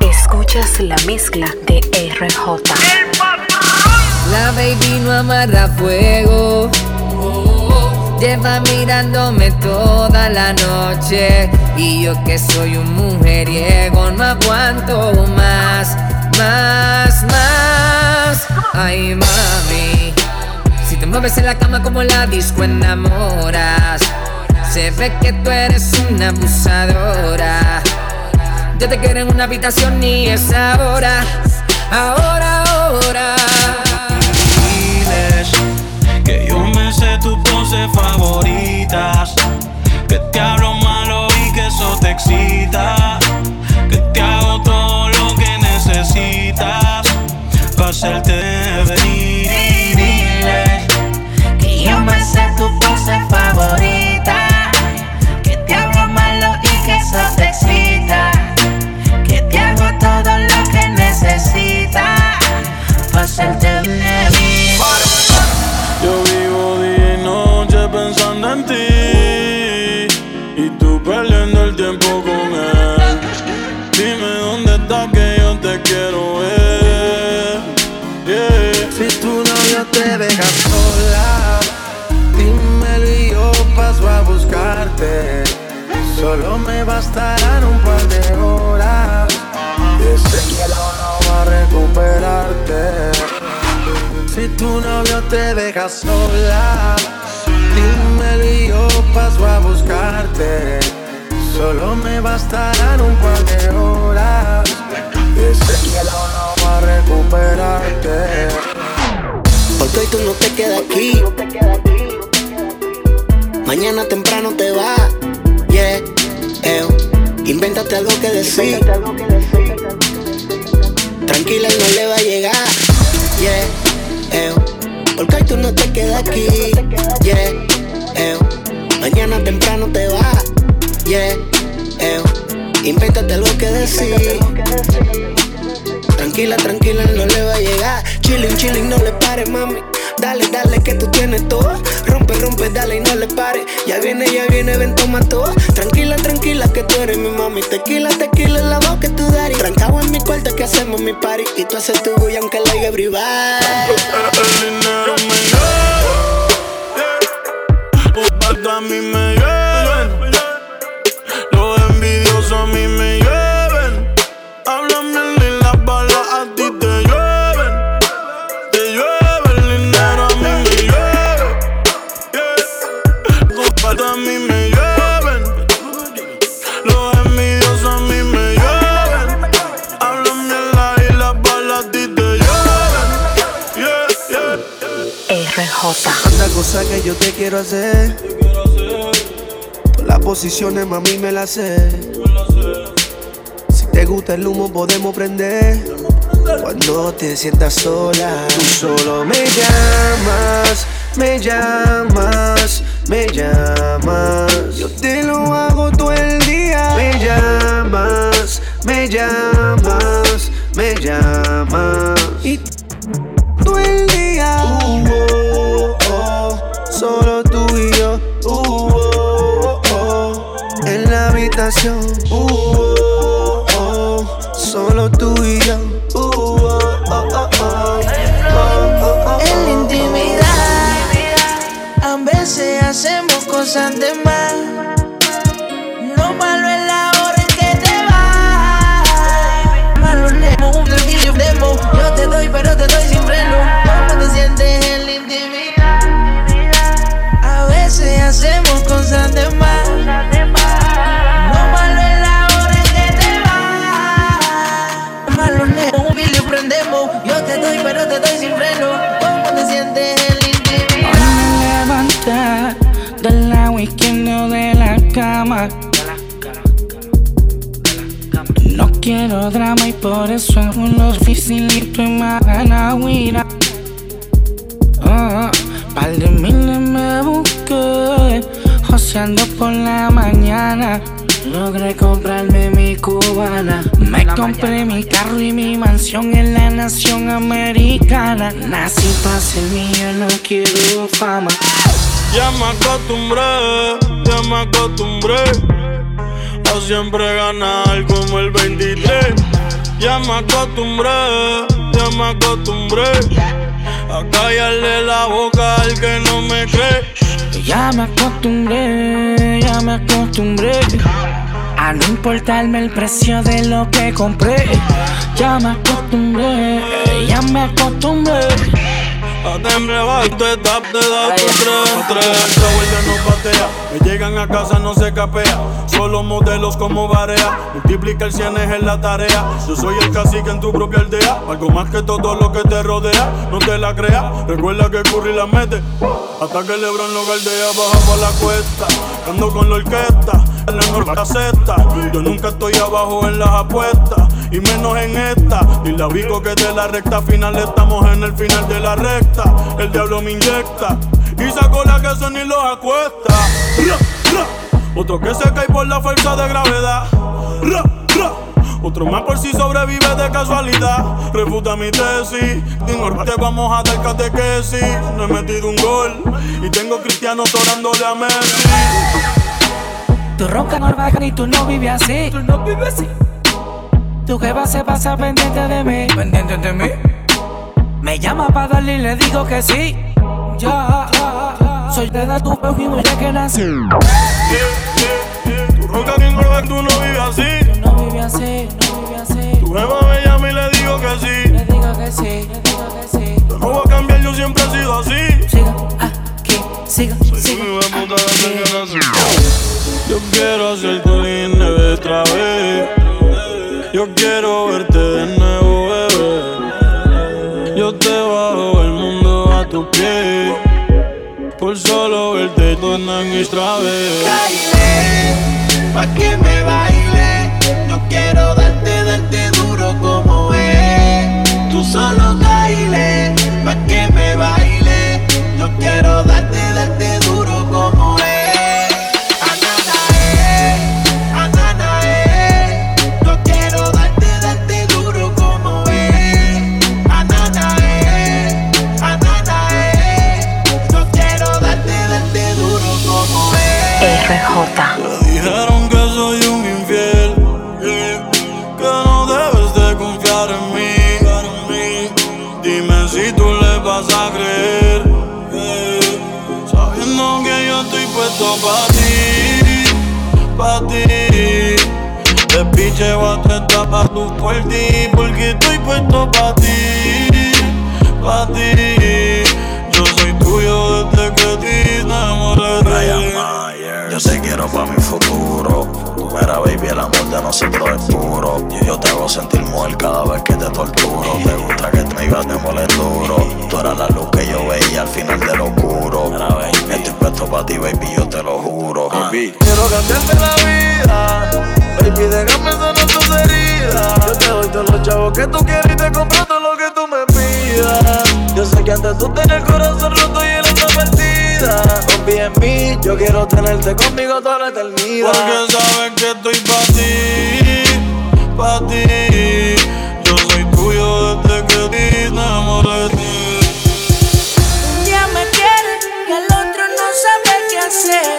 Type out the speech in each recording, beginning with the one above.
Escuchas la mezcla de RJ. La baby no amarra fuego. Lleva mirándome toda la noche. Y yo que soy un mujeriego, no aguanto más, más, más. Ay, mami. Si te mueves en la cama como la disco enamoras. Se ve que tú eres una abusadora. Yo te quiero en una habitación y es ahora, ahora, ahora. Diles que yo me sé tus poses favoritas. Que te hablo malo y que eso te excita. Que te hago todo lo que necesitas. Para hacerte venir perdiendo el tiempo con él Dime dónde estás que yo te quiero ver. Si tu novio te deja sola, dímelo y yo paso a buscarte. Solo me bastarán un par de horas. Y ese cielo no va a recuperarte. Si tu novio te deja sola, dímelo y yo paso a buscarte. Solo me bastarán un par de horas. Y ese cielo no va a recuperarte. Porque hoy tú no te quedas aquí. Mañana temprano te vas. Yeah, eo. Invéntate algo que decir. Tranquila, él no le va a llegar. Yeah. Porque hoy tú no te quedas aquí. Yeah, eo. Mañana temprano te vas. Yeah, eo. Invéntate algo que decir. Tranquila, tranquila, no le va a llegar. Chilling, chilling, no le pare, mami. Dale, dale, que tú tienes todo. Rompe, rompe, dale y no le pare. Ya viene, ya viene, ven, toma todo. Tranquila, tranquila, que tú eres mi mami. Tequila, tequila, la voz que tú darías. Trancado en mi cuarto que hacemos mi party. Y tú haces tu bulla aunque la haya privada. A mí me lleven Los envidiosos a mí me lleven Hablan bien y las balas a ti te llueven Te llueve el dinero a mí me lleve yeah. A mí me lleven Los envidiosos a mí me lleven Hablan bien la- y las balas a ti te llueven yeah, yeah. RJ. Tanta cosa que yo te quiero hacer. Posiciones, mami, me las sé. Si te gusta el humo, podemos prender. Cuando te sientas sola, tú solo me llamas, me llamas, me llamas. Yo te lo hago todo el día. Me llamas, me llamas, me llamas. Y todo el día. Uh, oh, oh, solo en la habitación. Solo tú y yo. En la intimidad, a veces hacemos cosas de más. Lo malo es la hora en que te vas. Malo lemo, un delirio demo. Yo te doy, pero te doy sin freno. ¿Cómo te sientes en la intimidad? A veces hacemos cosas de quiero drama y por eso es un oficinito y más gana huira. Ah, par de miles me busqué, joseando por la mañana. Logré comprarme mi cubana. Me compré mi carro y mi mansión en la nación americana. Nací para ser mío, no quiero fama. Ya me acostumbré, ya me acostumbré siempre ganar como el 23. Ya me acostumbré, ya me acostumbré a callarle la boca al que no me cree. Ya me acostumbré, ya me acostumbré a no importarme el precio de lo que compré. Ya me acostumbré, ya me acostumbré. A temblar te tap, te da tu tren, tren La no patea, me llegan a casa no se capea. Solo modelos como Barea. Multiplica el cienes en la tarea. Yo soy el cacique en tu propia aldea. Algo más que todo lo que te rodea. No te la creas, recuerda que Curry la mete. Hasta que Lebron lo galdea Baja por la cuesta, ando con la orquesta En la caseta. Yo nunca estoy abajo en las apuestas Y menos en esta Y la ubico que de la recta final Estamos en el final de la recta el diablo me inyecta y sacó la que son y los acuesta. Otro que se cae por la fuerza de gravedad. Otro más por si sobrevive de casualidad. Refuta mi tesis. Te vamos a dar catequesis. No he metido un gol y tengo cristianos orándole a Messi. Tu ronca no baja y tú no vives así. Tú no vives así. Tu va se pasa pendiente de mí. Pendiente de mí. Me llama para darle y le digo que sí. Ya, soy de tu y ya que nací. Tu ronca bien gorda, tú no vives así. no vives así, no vives así. Tu jefa me llama y le digo que sí. Le digo que sí, le digo que sí. no voy a cambiar, yo siempre he sido así. Siga aquí, siga, siga. Yo quiero hacerte solo tu ti, porque estoy puesto para ti, para ti. Yo soy tuyo desde que te enamoré. Yo te quiero pa' mi futuro. Mira, baby, el amor de nosotros es puro. Yo te hago sentir mujer cada vez que te torturo. Te gusta que me ibas de moler duro. Tú eras la luz que yo veía al final de lo oscuro. Estoy puesto pa' ti, baby, yo te lo juro. Baby. Quiero cambiarte la que tú quieres y te compro todo lo que tú me pidas. Yo sé que antes tú tenías el corazón roto y el alma perdida. Confía en mí, yo quiero tenerte conmigo toda la eternidad. Porque sabes que estoy pa' ti, pa' ti. Yo soy tuyo desde que te enamoré de ti. Un día me quiere y al otro no sabe qué hacer.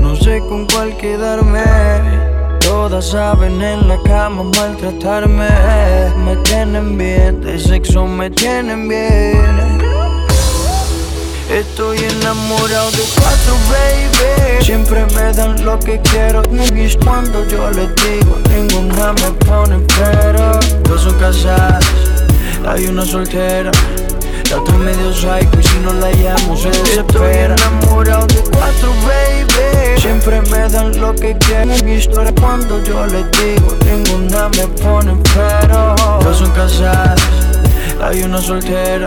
No sé con cuál quedarme. Todas saben en la cama maltratarme. Me tienen bien, de sexo me tienen bien. Estoy enamorado de cuatro, baby. Siempre me dan lo que quiero. Y cuando yo les digo, ninguna me pone pero. Dos son casadas, hay una soltera. La otra medio psycho y si no la llamo se desespera. Estoy enamorado de cuatro, baby. Siempre me dan lo que quieren Mi historia cuando yo les digo Ninguna me pone pero Dos son casadas, hay una soltera.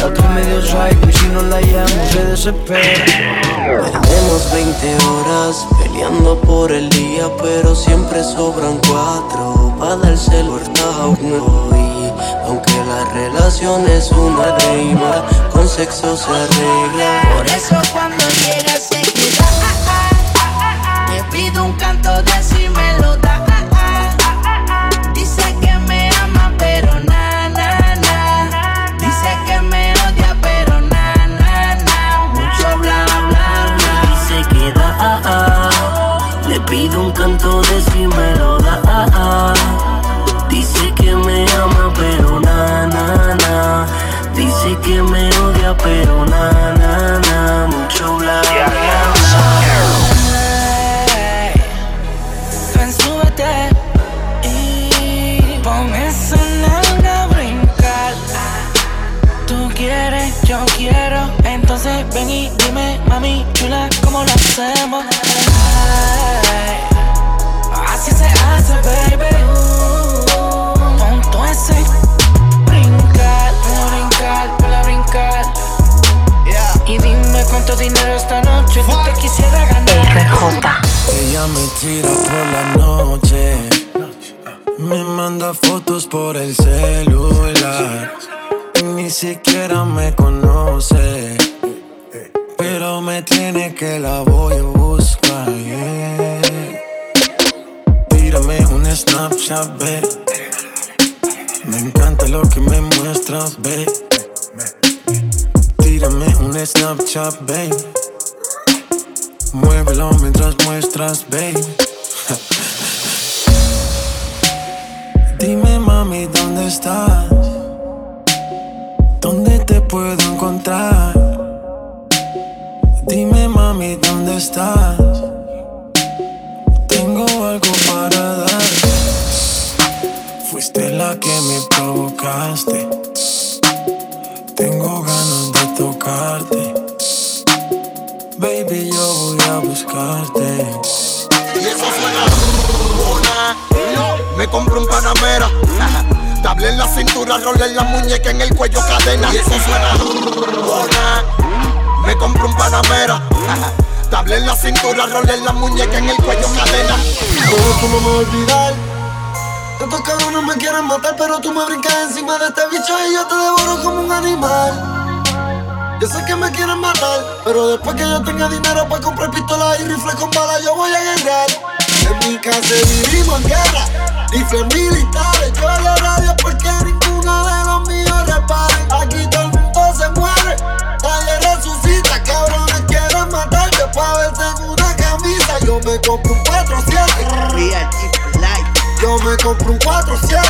La otra medio psycho y si no la llamo se desespera. Perdemos 20 horas peleando por el día, pero siempre sobran cuatro. Para darse el Y aunque la relación es una reina, con sexo se arregla. Por eso cuando llega se queda. Le pido un canto de si me quieres, yo quiero. Entonces ven y dime, mami chula, ¿cómo lo hacemos? Ay, así se hace, baby. Pon todo ese brincar, brincar, ponlo a brincar. Y dime cuánto dinero esta noche tú te quisiera ganar. RJ. Ella me tira por la noche. Me manda fotos por el celular. Ni siquiera me conoce. Pero me tiene que la voy a buscar. Tírame un Snapchat, ve. Me encanta lo que me muestras, ve. Tírame un Snapchat, babe. Muévelo mientras muestras, babe. Dime, mami, ¿dónde estás? ¿Dónde te puedo encontrar? Dime, mami, ¿dónde estás? Tengo algo para dar. Fuiste la que me provocaste. Tengo ganas de tocarte. Baby, yo voy a buscarte. Y eso suena una. Me compro un Panamera. Table en la cintura, rol en la muñeca, en el cuello cadena. Y eso suena. Me compro un Panamera. Table en la cintura, rol en la muñeca, en el cuello cadena. ¿Cómo tú no me a olvidar? Estos cabrones me quieren matar, pero tú me brincas encima de este bicho y yo te devoro como un animal. Yo sé que me quieren matar, pero después que yo tenga dinero para comprar pistolas y rifles con balas, yo voy a guerrear. En mi casa vivimos en guerra, rifles militares. Yo la radio porque ninguno de los míos reparen. Aquí todo el mundo se muere, nadie resucita. Cabrones quieren matarte para verte en una camisa. Yo me compro un 4-7. Yo me compro un 4-7.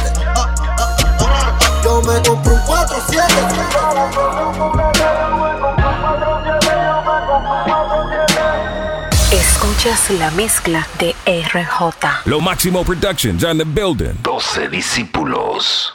Escuchas la mezcla de RJ. Lo Máximo Productions on the building. 12 discípulos.